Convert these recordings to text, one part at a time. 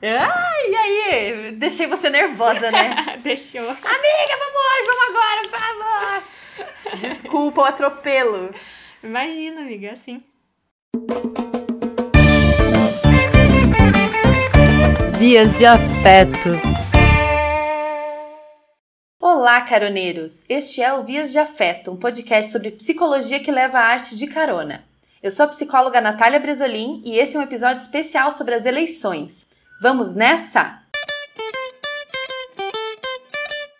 Ai, e aí? Deixei você nervosa, né? Deixou. Amiga, vamos hoje, vamos agora, por favor. Desculpa o atropelo. Imagina, amiga, é assim. Vias de afeto. Olá, caroneiros! Este é o Vias de Afeto, um podcast sobre psicologia que leva a arte de carona. Eu sou a psicóloga Natália Bresolim e esse é um episódio especial sobre as eleições. Vamos nessa?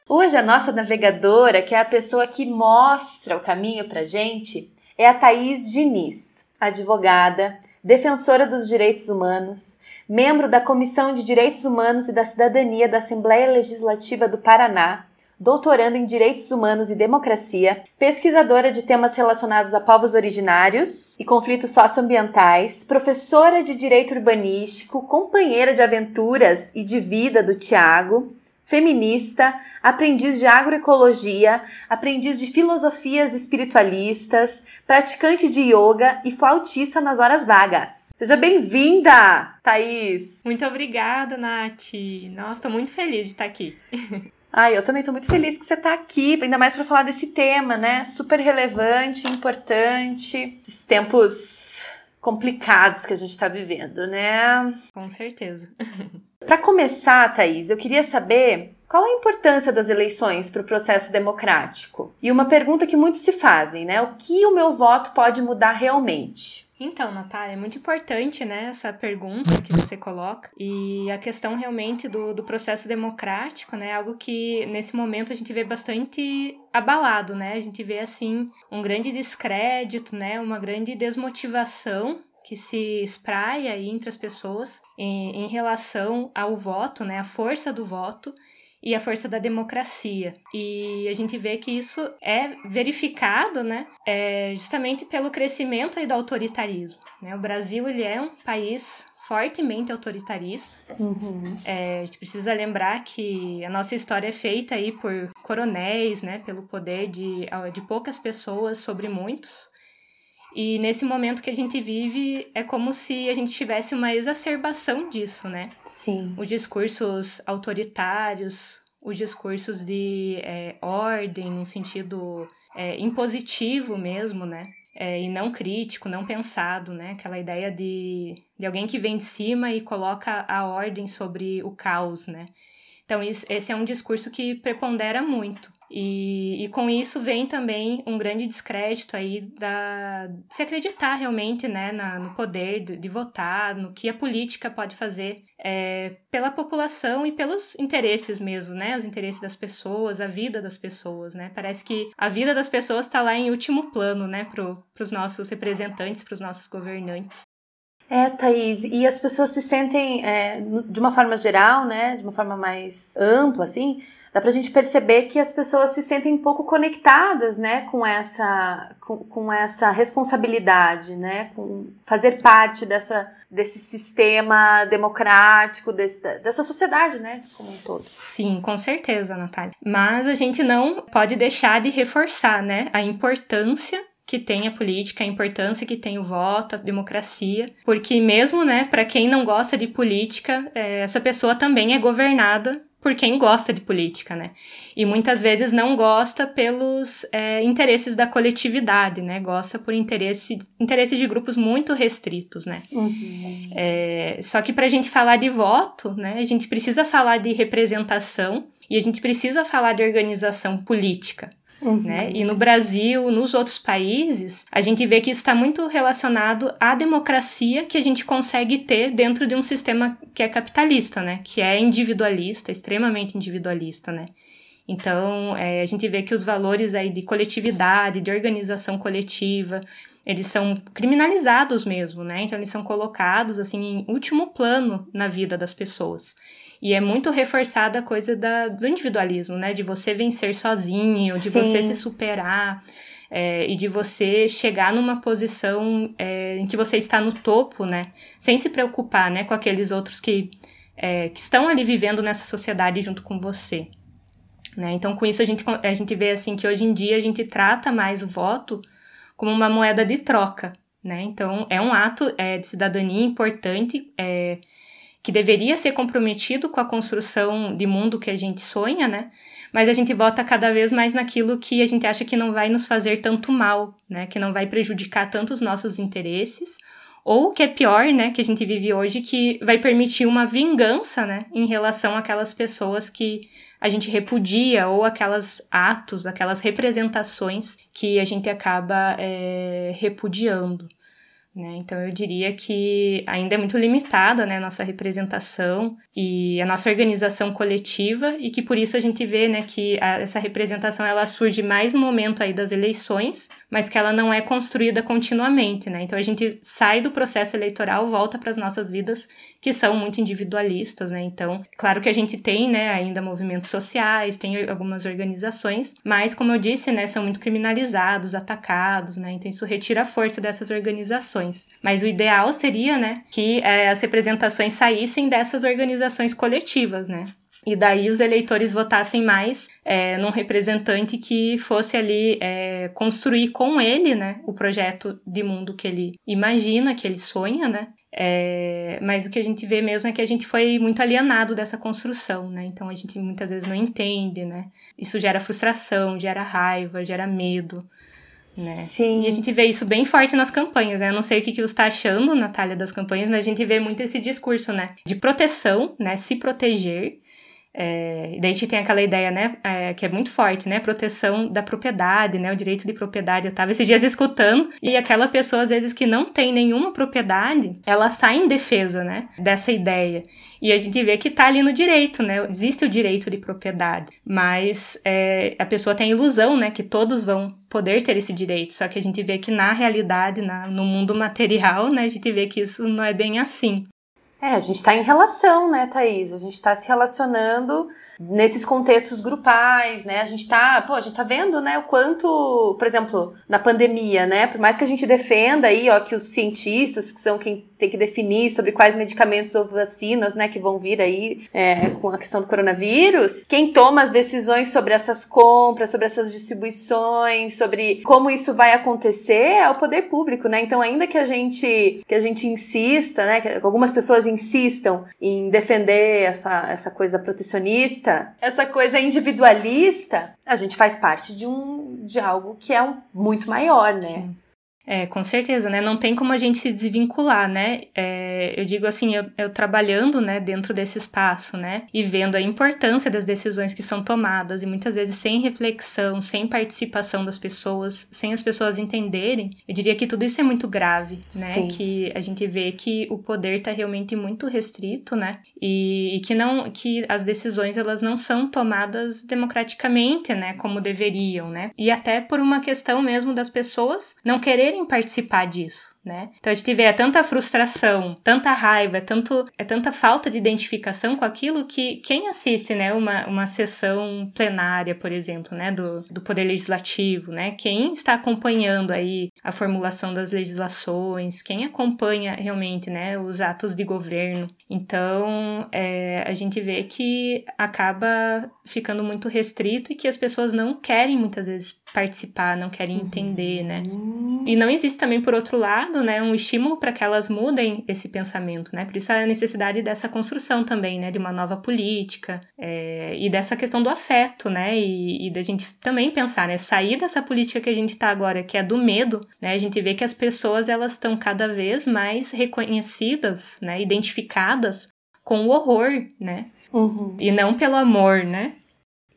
Hoje a nossa navegadora, que é a pessoa que mostra o caminho pra gente, é a Thaís Diniz, advogada, defensora dos direitos humanos, membro da Comissão de Direitos Humanos e da Cidadania da Assembleia Legislativa do Paraná, doutoranda em Direitos Humanos e Democracia, pesquisadora de temas relacionados a povos originários e conflitos socioambientais, professora de Direito Urbanístico, companheira de aventuras e de vida do Tiago, feminista, aprendiz de agroecologia, aprendiz de filosofias espiritualistas, praticante de yoga e flautista nas horas vagas. Seja bem-vinda, Thaís! Muito obrigada, Nath. Nossa, tô muito feliz de estar aqui. Ai, eu também tô muito feliz que você tá aqui, ainda mais para falar desse tema, né? Super relevante, importante. Esses tempos complicados que a gente tá vivendo, né? Com certeza. para começar, Thaís, eu queria saber qual a importância das eleições para o processo democrático? E uma pergunta que muitos se fazem, né? O que o meu voto pode mudar realmente? Então, Natália, é muito importante né, essa pergunta que você coloca. E a questão realmente do, do processo democrático, né? Algo que nesse momento a gente vê bastante abalado, né? A gente vê assim um grande descrédito, né? Uma grande desmotivação que se espraia entre as pessoas em, em relação ao voto, né? A força do voto e a força da democracia. E a gente vê que isso é verificado, né, é justamente pelo crescimento aí do autoritarismo. Né? O Brasil ele é um país fortemente autoritarista. Uhum. É, a gente precisa lembrar que a nossa história é feita aí por coronéis, né, pelo poder de, de poucas pessoas sobre muitos. E nesse momento que a gente vive, é como se a gente tivesse uma exacerbação disso, né? Sim. Os discursos autoritários, os discursos de é, ordem, no sentido é, impositivo mesmo, né? É, e não crítico, não pensado, né? Aquela ideia de, de alguém que vem de cima e coloca a ordem sobre o caos, né? Então, esse é um discurso que prepondera muito. E, e com isso vem também um grande descrédito aí da se acreditar realmente né, na, no poder de, de, votar, no que a política pode fazer é, pela população e pelos interesses mesmo, né? Os interesses das pessoas, a vida das pessoas, né? Parece que a vida das pessoas está lá em último plano, né, para os nossos representantes, para os nossos governantes. É, Thaís, e as pessoas se sentem, é, de uma forma geral, né, de uma forma mais ampla, assim, dá pra gente perceber que as pessoas se sentem um pouco conectadas, né, com essa, com, com essa responsabilidade, né, com fazer parte dessa, desse sistema democrático, desse, dessa sociedade, né, como um todo. Sim, com certeza, Natália. Mas a gente não pode deixar de reforçar, né, a importância que tem a política, a importância que tem o voto, a democracia, porque mesmo, né, para quem não gosta de política, é, essa pessoa também é governada por quem gosta de política, né? E muitas vezes não gosta pelos é, interesses da coletividade, né? Gosta por interesse, interesses de grupos muito restritos, né? Uhum. É, só que para a gente falar de voto, né? A gente precisa falar de representação e a gente precisa falar de organização política. Uhum. Né? E no Brasil, nos outros países, a gente vê que isso está muito relacionado à democracia que a gente consegue ter dentro de um sistema que é capitalista, né? Que é individualista, extremamente individualista, né? Então, é, a gente vê que os valores aí de coletividade, de organização coletiva, eles são criminalizados mesmo, né? Então, eles são colocados, assim, em último plano na vida das pessoas. E é muito reforçada a coisa da, do individualismo, né? De você vencer sozinho, de Sim. você se superar. É, e de você chegar numa posição é, em que você está no topo, né? Sem se preocupar, né? Com aqueles outros que, é, que estão ali vivendo nessa sociedade junto com você. Né? Então, com isso, a gente, a gente vê assim que hoje em dia a gente trata mais o voto como uma moeda de troca. Né? Então, é um ato é, de cidadania importante, é, que deveria ser comprometido com a construção de mundo que a gente sonha, né? Mas a gente vota cada vez mais naquilo que a gente acha que não vai nos fazer tanto mal, né? Que não vai prejudicar tanto os nossos interesses, ou que é pior, né, que a gente vive hoje, que vai permitir uma vingança, né, em relação àquelas pessoas que a gente repudia ou aquelas atos, aquelas representações que a gente acaba é, repudiando. Né? Então eu diria que ainda é muito limitada né, a nossa representação e a nossa organização coletiva e que por isso a gente vê né, que a, essa representação ela surge mais no momento aí das eleições, mas que ela não é construída continuamente. Né? Então a gente sai do processo eleitoral, volta para as nossas vidas que são muito individualistas. Né? Então, claro que a gente tem né, ainda movimentos sociais, tem algumas organizações, mas como eu disse, né, são muito criminalizados, atacados, né? então isso retira a força dessas organizações organizações. Mas o ideal seria, né, que é, as representações saíssem dessas organizações coletivas, né? E daí os eleitores votassem mais é, num representante que fosse ali é, construir com ele, né, o projeto de mundo que ele imagina, que ele sonha, né? É, mas o que a gente vê mesmo é que a gente foi muito alienado dessa construção, né? Então a gente muitas vezes não entende, né? Isso gera frustração, gera raiva, gera medo né? Sim. E a gente vê isso bem forte nas campanhas, né? Eu não sei o que, que você está achando, Natália, das campanhas, mas a gente vê muito esse discurso, né? De proteção, né? Se proteger é, daí a gente tem aquela ideia, né, é, que é muito forte, né, proteção da propriedade, né, o direito de propriedade. Eu tava esses dias escutando e aquela pessoa, às vezes, que não tem nenhuma propriedade, ela sai em defesa, né, dessa ideia. E a gente vê que tá ali no direito, né, existe o direito de propriedade, mas é, a pessoa tem a ilusão, né, que todos vão poder ter esse direito, só que a gente vê que na realidade, na, no mundo material, né, a gente vê que isso não é bem assim. É, a gente está em relação, né, Thaís? A gente está se relacionando nesses contextos grupais, né? A gente está, pô, a gente tá vendo, né, o quanto, por exemplo, na pandemia, né? Por mais que a gente defenda aí, ó, que os cientistas, que são quem tem que definir sobre quais medicamentos ou vacinas, né, que vão vir aí é, com a questão do coronavírus, quem toma as decisões sobre essas compras, sobre essas distribuições, sobre como isso vai acontecer é o poder público, né? Então, ainda que a gente que a gente insista, né, que algumas pessoas insistam em defender essa, essa coisa protecionista, essa coisa individualista, a gente faz parte de um de algo que é um, muito maior, né? Sim. É, com certeza, né? Não tem como a gente se desvincular, né? É, eu digo assim, eu, eu, trabalhando, né, dentro desse espaço, né? E vendo a importância das decisões que são tomadas e muitas vezes sem reflexão, sem participação das pessoas, sem as pessoas entenderem, eu diria que tudo isso é muito grave, né? Sim. Que a gente vê que o poder está realmente muito restrito, né? E, e, que não, que as decisões elas não são tomadas democraticamente, né? Como deveriam, né? E até por uma questão mesmo das pessoas não quererem querem participar disso, né? Então a gente vê é tanta frustração, tanta raiva, é, tanto, é tanta falta de identificação com aquilo que quem assiste, né, uma, uma sessão plenária, por exemplo, né, do, do Poder Legislativo, né, quem está acompanhando aí a formulação das legislações, quem acompanha realmente, né, os atos de governo. Então, é, a gente vê que acaba ficando muito restrito e que as pessoas não querem muitas vezes participar, não querem entender, né? E não existe também, por outro lado, né, um estímulo para que elas mudem esse pensamento, né? Por isso a necessidade dessa construção também, né, de uma nova política é, e dessa questão do afeto, né? E, e da gente também pensar, né, sair dessa política que a gente está agora, que é do medo, né? A gente vê que as pessoas elas estão cada vez mais reconhecidas, né, identificadas com o horror, né? Uhum. E não pelo amor, né?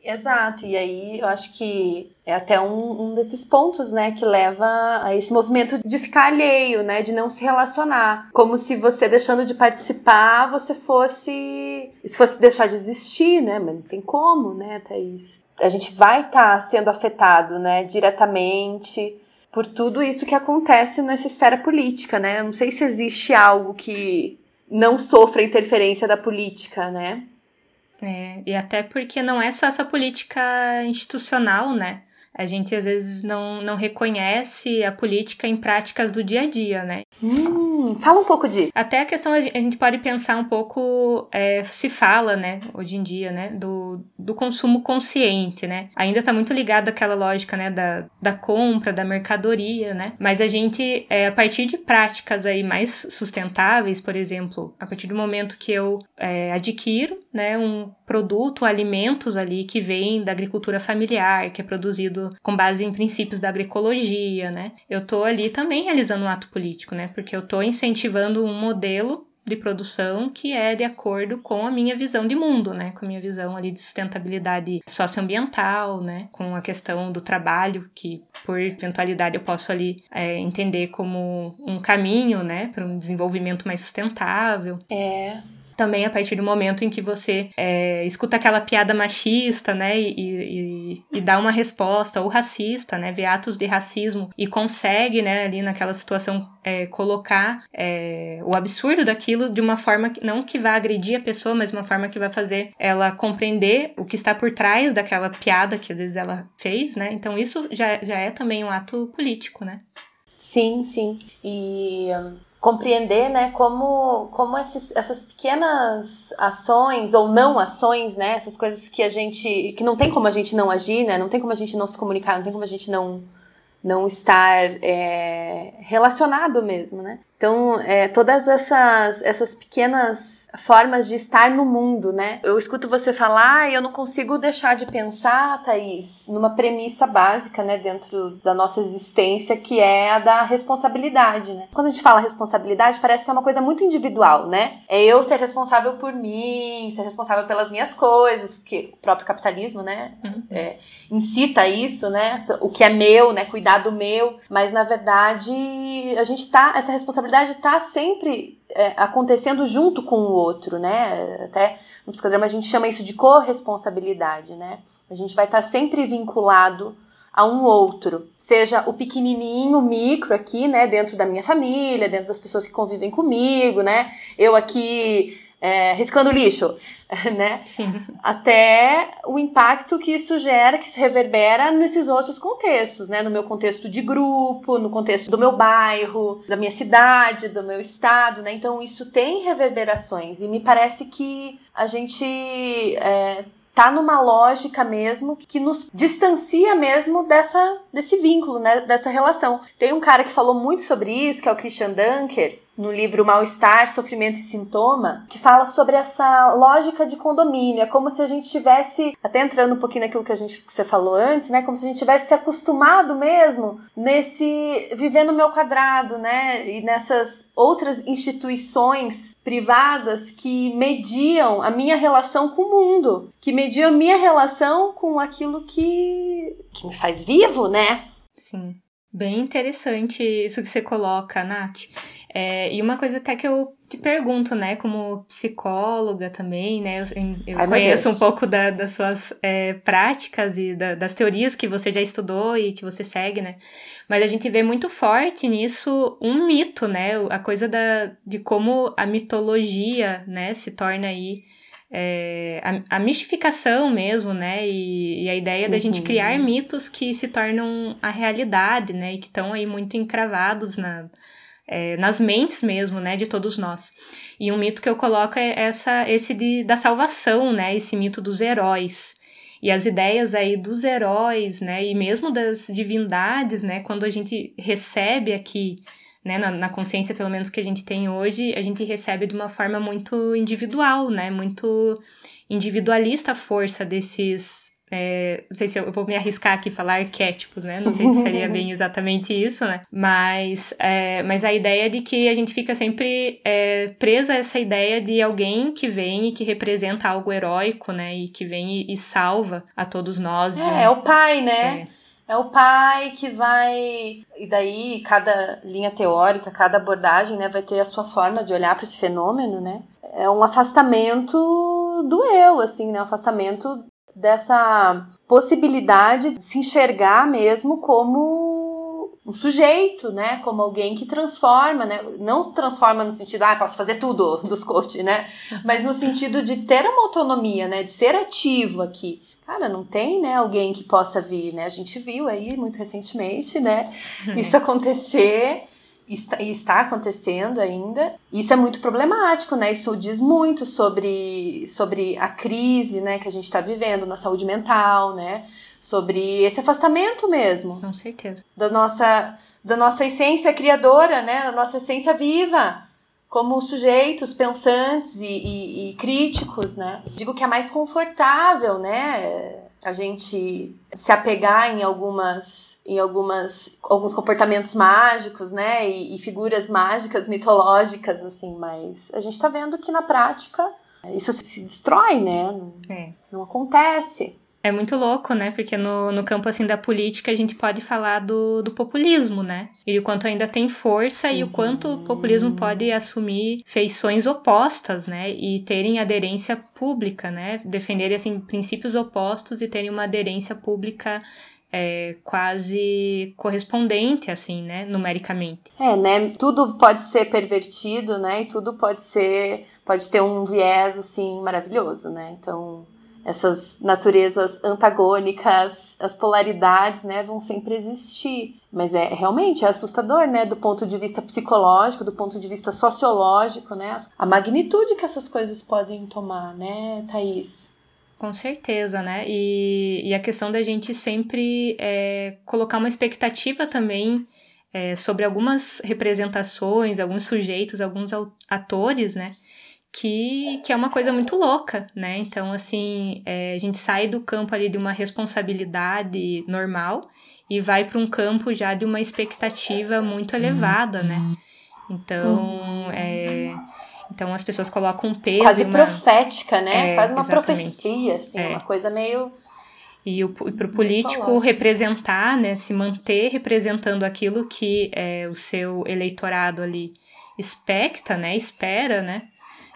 Exato, e aí eu acho que é até um, um, desses pontos, né, que leva a esse movimento de ficar alheio, né, de não se relacionar. Como se você deixando de participar, você fosse. Isso fosse deixar de existir, né, mas não tem como, né, Thaís? A gente vai estar tá sendo afetado, né, diretamente por tudo isso que acontece nessa esfera política, né? Eu não sei se existe algo que não sofra interferência da política, né? É, e até porque não é só essa política institucional, né? A gente às vezes não, não reconhece a política em práticas do dia a dia, né? Hum, Fala um pouco disso. Até a questão, a gente pode pensar um pouco, é, se fala, né, hoje em dia, né, do, do consumo consciente, né? Ainda está muito ligado àquela lógica, né, da, da compra, da mercadoria, né? Mas a gente, é, a partir de práticas aí mais sustentáveis, por exemplo, a partir do momento que eu é, adquiro, né, um produto, alimentos ali que vem da agricultura familiar, que é produzido com base em princípios da agroecologia, né? Eu tô ali também realizando um ato político, né? Porque eu tô incentivando um modelo de produção que é de acordo com a minha visão de mundo, né? Com a minha visão ali de sustentabilidade socioambiental, né? Com a questão do trabalho, que por eventualidade eu posso ali é, entender como um caminho, né? Para um desenvolvimento mais sustentável. É também a partir do momento em que você é, escuta aquela piada machista, né, e, e, e, dá uma resposta, ou racista, né, vê atos de racismo e consegue, né, ali naquela situação é, colocar é, o absurdo daquilo de uma forma que, não que vá agredir a pessoa, mas uma forma que vai fazer ela compreender o que está por trás daquela piada que às vezes ela fez, né, então isso já, já é também um ato político, né. Sim, sim. E compreender, né, como, como esses, essas pequenas ações ou não ações, né, essas coisas que a gente, que não tem como a gente não agir, né, não tem como a gente não se comunicar, não tem como a gente não, não estar é, relacionado mesmo, né. Então, é, todas essas, essas pequenas formas de estar no mundo, né? Eu escuto você falar e eu não consigo deixar de pensar, Thaís, numa premissa básica, né, dentro da nossa existência, que é a da responsabilidade, né? Quando a gente fala responsabilidade, parece que é uma coisa muito individual, né? É eu ser responsável por mim, ser responsável pelas minhas coisas, porque o próprio capitalismo, né, uhum. é, incita isso, né? O que é meu, né? Cuidar do meu, mas na verdade a gente tá, essa responsabilidade tá sempre é, acontecendo junto com o outro, né? Até no psicodrama a gente chama isso de corresponsabilidade, né? A gente vai estar sempre vinculado a um outro, seja o pequenininho, o micro aqui, né, dentro da minha família, dentro das pessoas que convivem comigo, né? Eu aqui é, riscando lixo, né? Sim. Até o impacto que isso gera, que isso reverbera nesses outros contextos, né? No meu contexto de grupo, no contexto do meu bairro, da minha cidade, do meu estado, né? Então isso tem reverberações e me parece que a gente é, tá numa lógica mesmo que nos distancia mesmo dessa desse vínculo, né, dessa relação. Tem um cara que falou muito sobre isso, que é o Christian Dunker, no livro Mal-Estar, Sofrimento e Sintoma, que fala sobre essa lógica de condomínio. É como se a gente tivesse, até entrando um pouquinho naquilo que a gente que você falou antes, né? Como se a gente tivesse se acostumado mesmo nesse viver no meu quadrado, né? E nessas outras instituições privadas que mediam a minha relação com o mundo, que mediam a minha relação com aquilo que, que me faz vivo, né? Sim. Bem interessante isso que você coloca, Nath. É, e uma coisa até que eu te pergunto, né, como psicóloga também, né, eu, eu Ai, conheço um pouco da, das suas é, práticas e da, das teorias que você já estudou e que você segue, né, mas a gente vê muito forte nisso um mito, né, a coisa da, de como a mitologia, né, se torna aí é, a, a, mistificação mesmo, né? E, e a ideia uhum. da gente criar uhum. mitos que se tornam a realidade, né? E que estão aí muito encravados na, é, nas mentes mesmo, né? De todos nós. E um mito que eu coloco é essa, esse de, da salvação, né? Esse mito dos heróis. E as ideias aí dos heróis, né? E mesmo das divindades, né? Quando a gente recebe aqui né, na, na, consciência pelo menos que a gente tem hoje, a gente recebe de uma forma muito individual, né, muito individualista a força desses, é, não sei se eu, vou me arriscar aqui falar arquétipos, né, não sei se seria bem exatamente isso, né, mas, é, mas a ideia de que a gente fica sempre é, presa a essa ideia de alguém que vem e que representa algo heróico, né, e que vem e, e salva a todos nós. É, um, é o pai, né? É. É o pai que vai. E daí, cada linha teórica, cada abordagem, né, vai ter a sua forma de olhar para esse fenômeno, né? É um afastamento do eu, assim, né? Um afastamento dessa possibilidade de se enxergar mesmo como um sujeito, né? Como alguém que transforma, né? Não transforma no sentido, ah, posso fazer tudo dos coach, né? Mas no sentido de ter uma autonomia, né? De ser ativo aqui cara, não tem, né, alguém que possa vir, né? A gente viu aí muito recentemente, né, isso acontecer e está acontecendo ainda. Isso é muito problemático, né? Isso diz muito sobre, sobre a crise, né, que a gente está vivendo na saúde mental, né? Sobre esse afastamento mesmo. Com certeza. Da nossa, da nossa essência criadora, né? Da nossa essência viva como sujeitos pensantes e, e, e, críticos, né? Digo que é mais confortável, né? A gente se apegar em algumas em algumas alguns comportamentos mágicos, né, e, e, figuras mágicas mitológicas assim, mas a gente está vendo que na prática isso se destrói, né? Não, é. não acontece. É muito louco, né? Porque no, no campo assim da política a gente pode falar do, do populismo, né? E o quanto ainda tem força uhum. e o quanto o populismo pode assumir feições opostas, né? E terem aderência pública, né? Defenderem assim princípios opostos e terem uma aderência pública é, quase correspondente, assim, né, numericamente. É, né, tudo pode ser pervertido, né, e tudo pode ser, pode ter um viés, assim, maravilhoso, né, então essas naturezas antagônicas, as polaridades, né, vão sempre existir. Mas é realmente é assustador, né, do ponto de vista psicológico, do ponto de vista sociológico, né, a magnitude que essas coisas podem tomar, né, Thaís? Com certeza, né? E, e a questão da gente sempre é, colocar uma expectativa também é, sobre algumas representações, alguns sujeitos, alguns atores, né? Que, que é uma coisa muito louca, né? Então, assim, é, a gente sai do campo ali de uma responsabilidade normal e vai para um campo já de uma expectativa muito elevada, né? Então, é então as pessoas colocam um peso. Quase uma... profética, né? É, Quase uma exatamente. profecia, assim, é. uma coisa meio. E para o político representar, né, se manter representando aquilo que é, o seu eleitorado ali expecta, né, espera, né,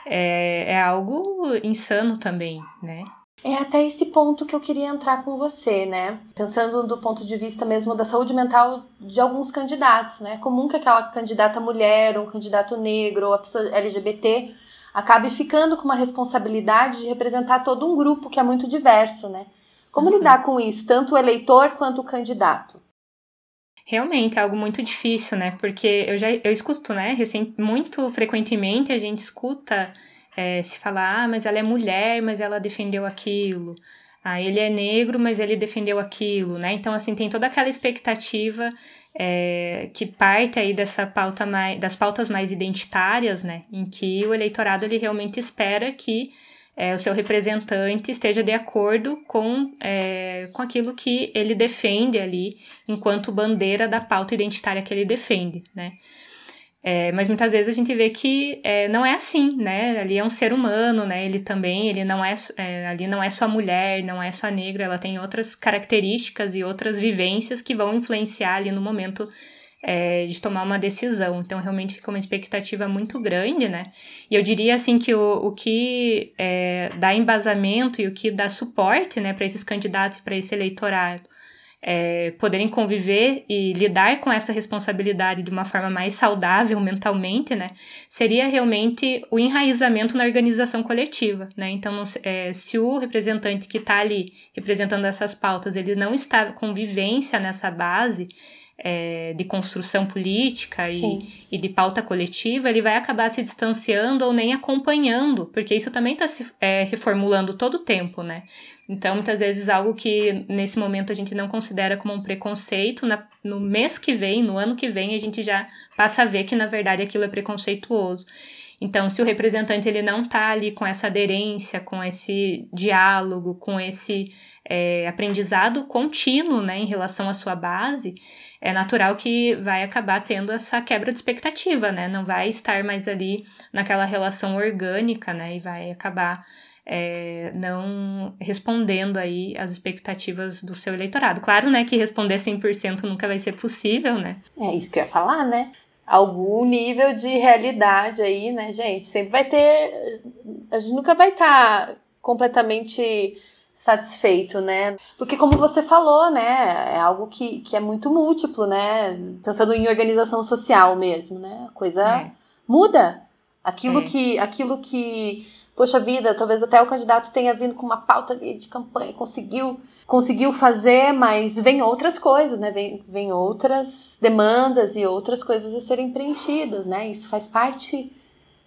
é, é algo insano também, né? É até esse ponto que eu queria entrar com você, né? Pensando do ponto de vista mesmo da saúde mental de alguns candidatos, né? É comum que aquela candidata mulher, ou um candidato negro, ou a pessoa LGBT acabe ficando com uma responsabilidade de representar todo um grupo que é muito diverso, né? Como uhum. lidar com isso, tanto o eleitor quanto o candidato? Realmente é algo muito difícil, né? Porque eu já eu escuto, né? Recém, muito frequentemente a gente escuta é, se falar, ah, mas ela é mulher, mas ela defendeu aquilo. Ah, ele é negro, mas ele defendeu aquilo, né? Então, assim, tem toda aquela expectativa é, que parte aí dessa pauta mais, das pautas mais identitárias, né? Em que o eleitorado, ele realmente espera que é, o seu representante esteja de acordo com, é, com aquilo que ele defende ali, enquanto bandeira da pauta identitária que ele defende, né? É, mas muitas vezes a gente vê que é, não é assim, né? Ali é um ser humano, né? Ele também, ele não é, é, ali não é só mulher, não é só negro, ela tem outras características e outras vivências que vão influenciar ali no momento é, de tomar uma decisão. Então, realmente fica uma expectativa muito grande, né? E eu diria, assim, que o, o que é, dá embasamento e o que dá suporte, né, para esses candidatos, para esse eleitorado, é, poderem conviver e lidar com essa responsabilidade de uma forma mais saudável mentalmente, né, seria realmente o enraizamento na organização coletiva, né, então não, é, se o representante que está ali representando essas pautas, ele não está com vivência nessa base, é, de construção política e, e, de pauta coletiva, ele vai acabar se distanciando ou nem acompanhando, porque isso também está se é, reformulando todo o tempo, né? Então, muitas vezes, algo que nesse momento a gente não considera como um preconceito, na, no mês que vem, no ano que vem, a gente já passa a ver que, na verdade, aquilo é preconceituoso. Então, se o representante ele não está ali com essa aderência, com esse diálogo, com esse é, aprendizado contínuo né, em relação à sua base, é natural que vai acabar tendo essa quebra de expectativa, né? Não vai estar mais ali naquela relação orgânica, né? E vai acabar é, não respondendo aí as expectativas do seu eleitorado. Claro, né, que responder 100% nunca vai ser possível, né? É isso que eu ia falar, né? Algum nível de realidade aí, né, gente? Sempre vai ter. A gente nunca vai estar tá completamente satisfeito, né? Porque como você falou, né, é algo que, que é muito múltiplo, né? Pensando em organização social mesmo, né? A coisa é. muda. Aquilo é. que aquilo que poxa vida, talvez até o candidato tenha vindo com uma pauta de campanha, conseguiu conseguiu fazer, mas vem outras coisas, né? Vem, vem outras demandas e outras coisas a serem preenchidas, né? Isso faz parte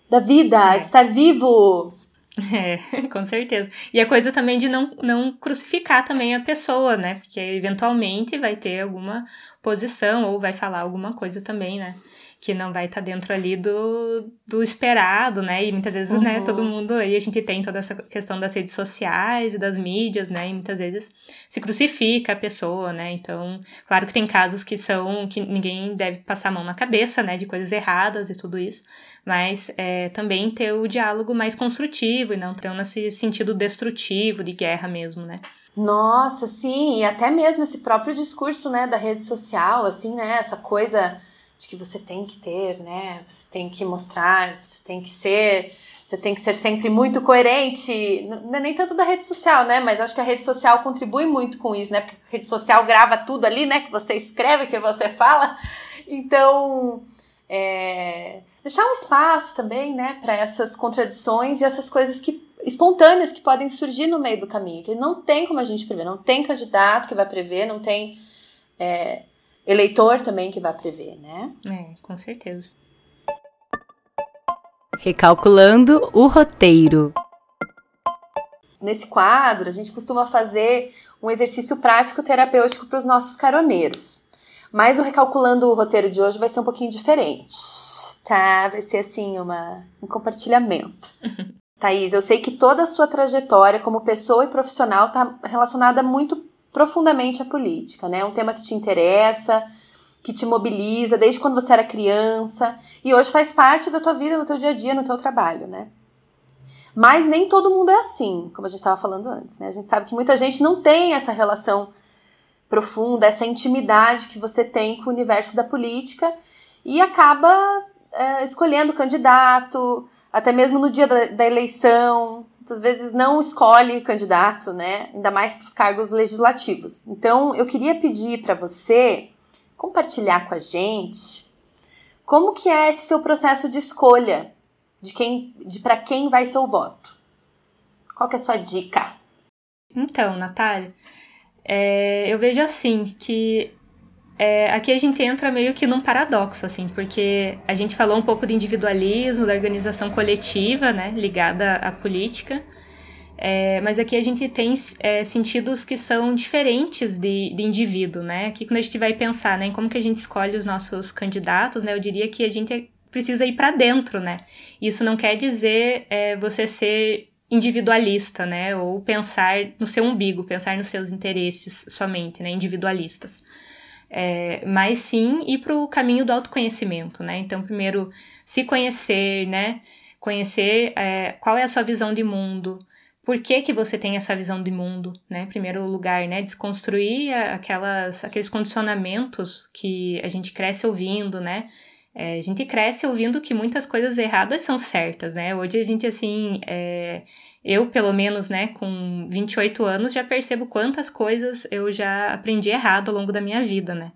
da vida, é. de estar vivo. É, com certeza. E a coisa também de não, não crucificar também a pessoa, né? Porque eventualmente vai ter alguma posição ou vai falar alguma coisa também, né? Que não vai estar tá dentro ali do, do esperado, né? E muitas vezes, uhum. né, todo mundo aí a gente tem toda essa questão das redes sociais e das mídias, né? E muitas vezes se crucifica a pessoa, né? Então, claro que tem casos que são que ninguém deve passar a mão na cabeça, né? De coisas erradas e tudo isso. Mas é, também ter o diálogo mais construtivo e não tão nesse sentido destrutivo de guerra mesmo, né? Nossa, sim, e até mesmo esse próprio discurso, né, da rede social, assim, né, essa coisa de que você tem que ter, né? Você tem que mostrar, você tem que ser, você tem que ser sempre muito coerente. Não é nem tanto da rede social, né? Mas acho que a rede social contribui muito com isso, né? Porque a rede social grava tudo ali, né? Que você escreve, que você fala. Então, é, deixar um espaço também, né? Para essas contradições e essas coisas que espontâneas que podem surgir no meio do caminho. Que não tem como a gente prever, não tem candidato que vai prever, não tem é, eleitor também que vai prever, né? É, com certeza. Recalculando o roteiro. Nesse quadro, a gente costuma fazer um exercício prático terapêutico para os nossos caroneiros. Mas o recalculando o roteiro de hoje vai ser um pouquinho diferente, tá? Vai ser assim uma, um compartilhamento. Thaís, eu sei que toda a sua trajetória como pessoa e profissional está relacionada muito profundamente a política, né? É um tema que te interessa, que te mobiliza desde quando você era criança e hoje faz parte da tua vida, no teu dia a dia, no teu trabalho, né? Mas nem todo mundo é assim, como a gente estava falando antes, né? A gente sabe que muita gente não tem essa relação profunda, essa intimidade que você tem com o universo da política e acaba é, escolhendo candidato, até mesmo no dia da, da eleição, muitas vezes não escolhe candidato, né? Ainda mais para os cargos legislativos. Então, eu queria pedir para você compartilhar com a gente como que é esse seu processo de escolha de quem, de para quem vai ser o voto. Qual que é a sua dica? Então, Natália, é, eu vejo assim que é, aqui a gente entra meio que num paradoxo, assim, porque a gente falou um pouco de individualismo, da organização coletiva, né, ligada à política, é, mas aqui a gente tem é, sentidos que são diferentes de, de indivíduo, né? Aqui quando a gente vai pensar né, em como que a gente escolhe os nossos candidatos, né, eu diria que a gente precisa ir para dentro, né? Isso não quer dizer é, você ser individualista, né? Ou pensar no seu umbigo, pensar nos seus interesses somente, né? Individualistas é, mas sim ir para o caminho do autoconhecimento, né? Então, primeiro, se conhecer, né? Conhecer é, qual é a sua visão de mundo, por que, que você tem essa visão de mundo, né? Em primeiro lugar, né? Desconstruir aquelas, aqueles condicionamentos que a gente cresce ouvindo, né? É, a gente cresce ouvindo que muitas coisas erradas são certas, né? Hoje a gente, assim, é, eu, pelo menos, né, com 28 anos, já percebo quantas coisas eu já aprendi errado ao longo da minha vida, né?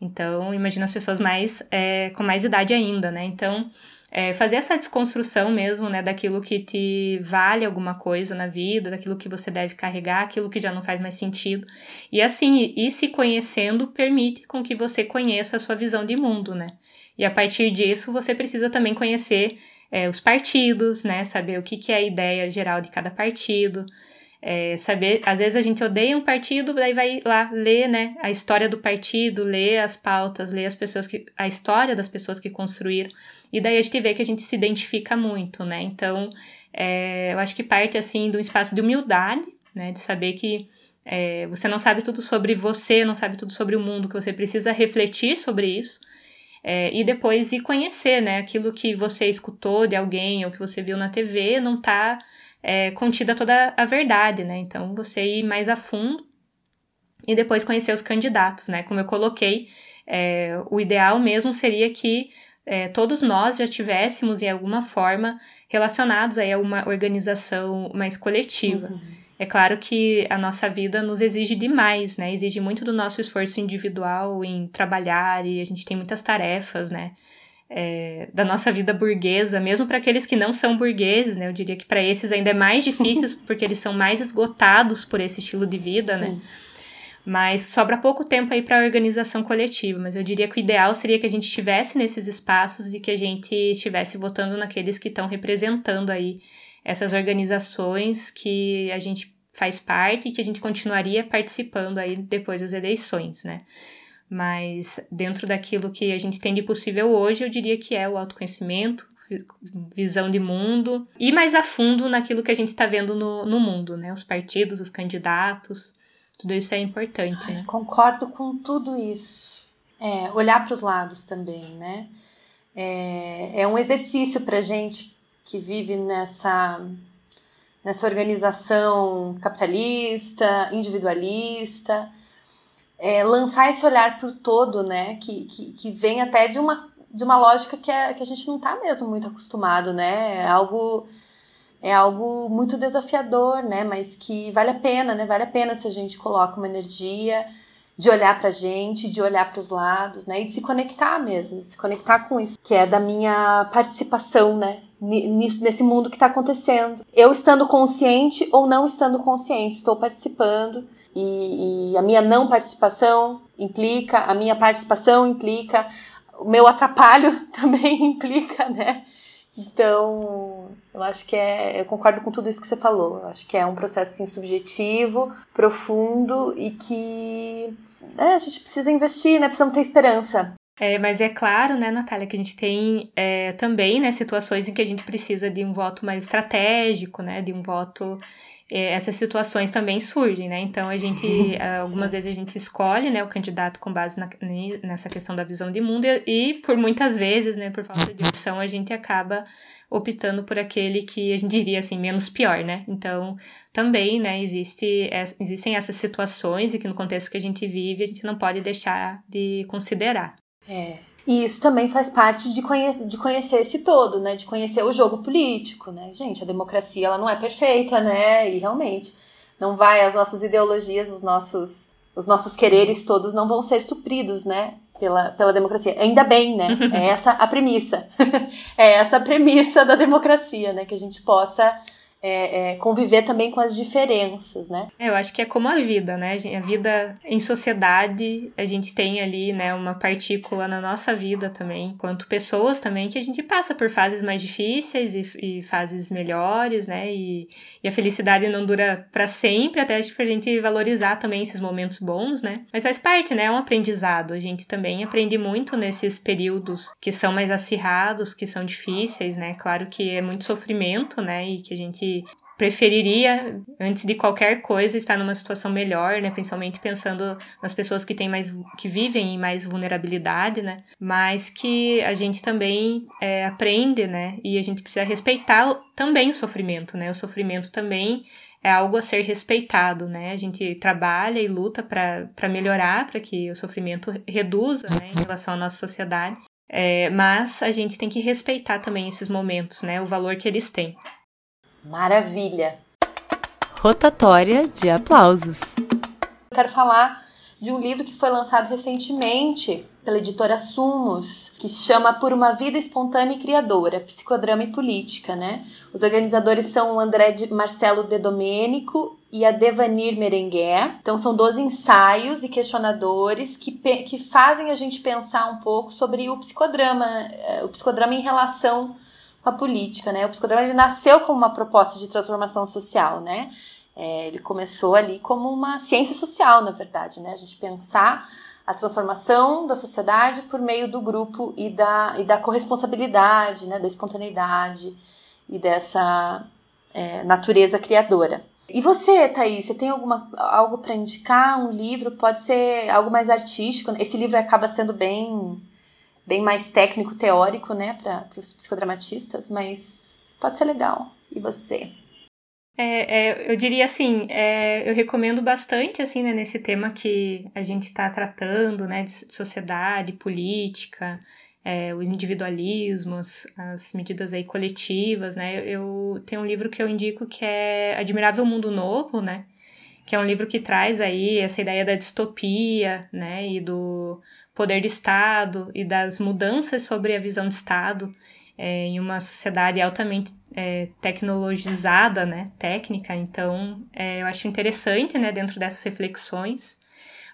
Então, imagina as pessoas mais, é, com mais idade ainda, né? Então, é, fazer essa desconstrução mesmo, né, daquilo que te vale alguma coisa na vida, daquilo que você deve carregar, aquilo que já não faz mais sentido. E assim, ir se conhecendo permite com que você conheça a sua visão de mundo, né? E a partir disso, você precisa também conhecer é, os partidos, né? Saber o que, que é a ideia geral de cada partido. É, saber, às vezes a gente odeia um partido, daí vai lá ler, né, a história do partido, ler as pautas, ler as pessoas que, a história das pessoas que construíram, e daí a gente vê que a gente se identifica muito, né, então é, eu acho que parte, assim, de um espaço de humildade, né, de saber que é, você não sabe tudo sobre você, não sabe tudo sobre o mundo, que você precisa refletir sobre isso, é, e depois ir conhecer, né? Aquilo que você escutou de alguém ou que você viu na TV não está é, contida toda a verdade, né? Então você ir mais a fundo e depois conhecer os candidatos, né? Como eu coloquei, é, o ideal mesmo seria que é, todos nós já tivéssemos, em alguma forma, relacionados aí a uma organização mais coletiva. Uhum. É claro que a nossa vida nos exige demais, né? Exige muito do nosso esforço individual em trabalhar e a gente tem muitas tarefas, né? é, da nossa vida burguesa, mesmo para aqueles que não são burgueses, né? Eu diria que para esses ainda é mais difícil, porque eles são mais esgotados por esse estilo de vida, né? Sim. né? Mas sobra pouco tempo aí para a organização coletiva, mas eu diria que o ideal seria que a gente estivesse nesses espaços e que a gente estivesse votando naqueles que estão representando aí essas organizações que a gente faz parte e que a gente continuaria participando aí depois das eleições, né? Mas dentro daquilo que a gente tem de possível hoje, eu diria que é o autoconhecimento, visão de mundo e mais a fundo naquilo que a gente está vendo no, no mundo, né? Os partidos, os candidatos, tudo isso é importante. Ai, né? Concordo com tudo isso. É, olhar para os lados também, né? É, é um exercício para gente que vive nessa nessa organização capitalista, individualista é, lançar esse olhar para o todo, né? Que, que, que vem até de uma, de uma lógica que, é, que a gente não está mesmo muito acostumado, né? É algo, é algo muito desafiador, né? Mas que vale a pena, né? Vale a pena se a gente coloca uma energia de olhar para a gente, de olhar para os lados, né? E de se conectar mesmo, de se conectar com isso, que é da minha participação, né? Nisso, nesse mundo que está acontecendo. Eu estando consciente ou não estando consciente, estou participando e, e a minha não participação implica, a minha participação implica, o meu atrapalho também implica, né? Então, eu acho que é. Eu concordo com tudo isso que você falou. Eu acho que é um processo assim, subjetivo, profundo e que é, a gente precisa investir, né? Precisamos ter esperança. É, mas é claro, né, Natália, que a gente tem é, também né, situações em que a gente precisa de um voto mais estratégico, né? De um voto é, essas situações também surgem, né? Então a gente, algumas vezes a gente escolhe, né, o candidato com base na, nessa questão da visão de mundo e, e, por muitas vezes, né, por falta de opção, a gente acaba optando por aquele que a gente diria assim menos pior, né? Então também, né, existe, existem essas situações e que no contexto que a gente vive a gente não pode deixar de considerar. É, e isso também faz parte de, conhecer, de conhecer esse todo, né? De conhecer o jogo político, né? Gente, a democracia ela não é perfeita, né? E realmente não vai as nossas ideologias, os nossos os nossos quereres todos não vão ser supridos, né? Pela, pela democracia. Ainda bem, né? É essa a premissa. é essa a premissa da democracia, né? Que a gente possa é, é, conviver também com as diferenças, né? É, eu acho que é como a vida, né? A vida em sociedade, a gente tem ali, né, uma partícula na nossa vida também, quanto pessoas também, que a gente passa por fases mais difíceis e, e fases melhores, né? E, e, a felicidade não dura para sempre, até acho que a gente valorizar também esses momentos bons, né? Mas faz parte, né? É um aprendizado. A gente também aprende muito nesses períodos que são mais acirrados, que são difíceis, né? Claro que é muito sofrimento, né? E que a gente preferiria, antes de qualquer coisa, estar numa situação melhor, né? Principalmente pensando nas pessoas que têm mais, que vivem em mais vulnerabilidade, né? Mas que a gente também é, aprende, né? E a gente precisa respeitar também o sofrimento, né? O sofrimento também é algo a ser respeitado, né? A gente trabalha e luta para melhorar, para que o sofrimento reduza, né? Em relação à nossa sociedade. É, mas a gente tem que respeitar também esses momentos, né? O valor que eles têm. Maravilha! Rotatória de aplausos. quero falar de um livro que foi lançado recentemente pela editora Sumos, que chama Por uma Vida Espontânea e Criadora, Psicodrama e Política, né? Os organizadores são o André de Marcelo De Domênico e a Devanir Merenguer. Então são 12 ensaios e questionadores que, que fazem a gente pensar um pouco sobre o psicodrama, eh, o psicodrama em relação com a política, né? O psicodrama ele nasceu como uma proposta de transformação social, né? É, ele começou ali como uma ciência social, na verdade, né? A gente pensar a transformação da sociedade por meio do grupo e da, e da corresponsabilidade, né? Da espontaneidade e dessa é, natureza criadora. E você, Thaís, você tem alguma, algo para indicar? Um livro? Pode ser algo mais artístico? Esse livro acaba sendo bem bem mais técnico, teórico, né, para os psicodramatistas, mas pode ser legal. E você? É, é, eu diria assim, é, eu recomendo bastante, assim, né, nesse tema que a gente está tratando, né, de sociedade, política, é, os individualismos, as medidas aí coletivas, né, eu tenho um livro que eu indico que é Admirável Mundo Novo, né, que é um livro que traz aí essa ideia da distopia, né, e do poder do Estado e das mudanças sobre a visão de Estado é, em uma sociedade altamente é, tecnologizada, né, técnica. Então, é, eu acho interessante, né, dentro dessas reflexões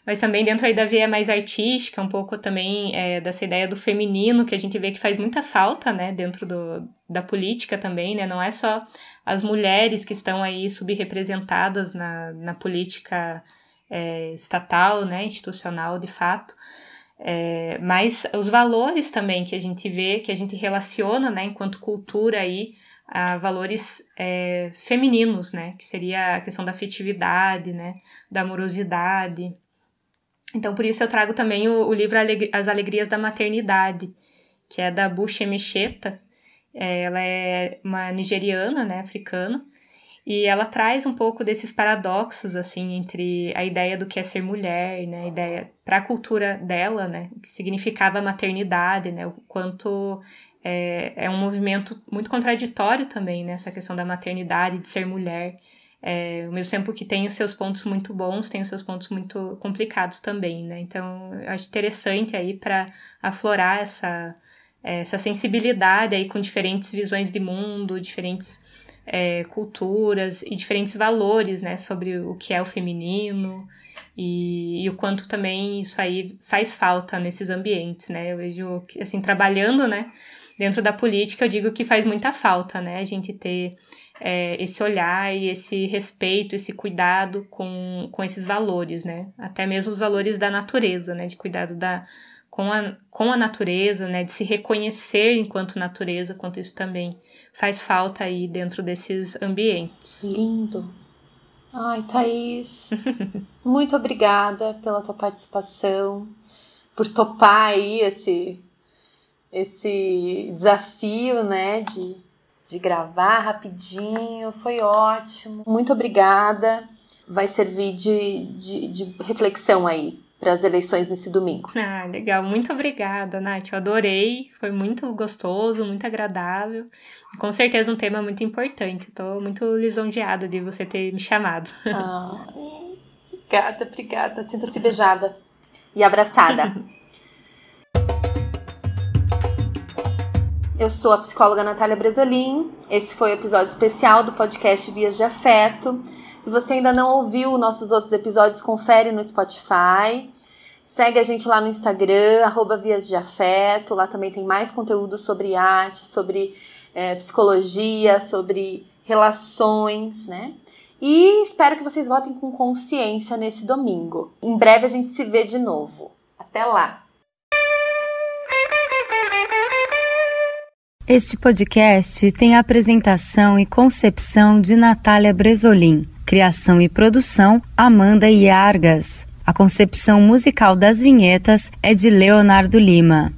mas também dentro aí da via mais artística, um pouco também é, dessa ideia do feminino, que a gente vê que faz muita falta, né, dentro do, da política também, né, não é só as mulheres que estão aí subrepresentadas na, na política é, estatal, né, institucional, de fato, é, mas os valores também que a gente vê, que a gente relaciona, né, enquanto cultura aí, a valores é, femininos, né, que seria a questão da afetividade, né, da amorosidade, então, por isso eu trago também o, o livro As Alegrias da Maternidade, que é da Bushi Mecheta. É, ela é uma nigeriana, né, africana, e ela traz um pouco desses paradoxos, assim, entre a ideia do que é ser mulher, né, a ideia para a cultura dela, né, o que significava maternidade, né, o quanto é, é um movimento muito contraditório também, né, essa questão da maternidade, de ser mulher. É, ao mesmo tempo que tem os seus pontos muito bons, tem os seus pontos muito complicados também, né? Então, eu acho interessante aí para aflorar essa, essa sensibilidade aí com diferentes visões de mundo, diferentes é, culturas e diferentes valores, né? Sobre o que é o feminino e, e, o quanto também isso aí faz falta nesses ambientes, né? Eu vejo, assim, trabalhando, né? Dentro da política, eu digo que faz muita falta, né? A gente ter é, esse olhar e esse respeito, esse cuidado com, com esses valores, né? Até mesmo os valores da natureza, né? De cuidado da, com, a, com a natureza, né? De se reconhecer enquanto natureza, quanto isso também faz falta aí dentro desses ambientes. Lindo! Ai, Thaís, muito obrigada pela tua participação, por topar aí esse, esse desafio, né? De de gravar rapidinho, foi ótimo. Muito obrigada. Vai servir de, de, de reflexão aí para as eleições nesse domingo. Ah, legal. Muito obrigada, Nath. Eu adorei. Foi muito gostoso, muito agradável. Com certeza um tema muito importante. Estou muito lisonjeada de você ter me chamado. Ah, obrigada, obrigada. Sinta-se beijada e abraçada. Eu sou a psicóloga Natália Bresolim. Esse foi o episódio especial do podcast Vias de Afeto. Se você ainda não ouviu nossos outros episódios, confere no Spotify. Segue a gente lá no Instagram, arroba Vias de Afeto. Lá também tem mais conteúdo sobre arte, sobre é, psicologia, sobre relações, né? E espero que vocês votem com consciência nesse domingo. Em breve a gente se vê de novo. Até lá! Este podcast tem a apresentação e concepção de Natália Bresolim, criação e produção Amanda Iargas. A concepção musical das vinhetas é de Leonardo Lima.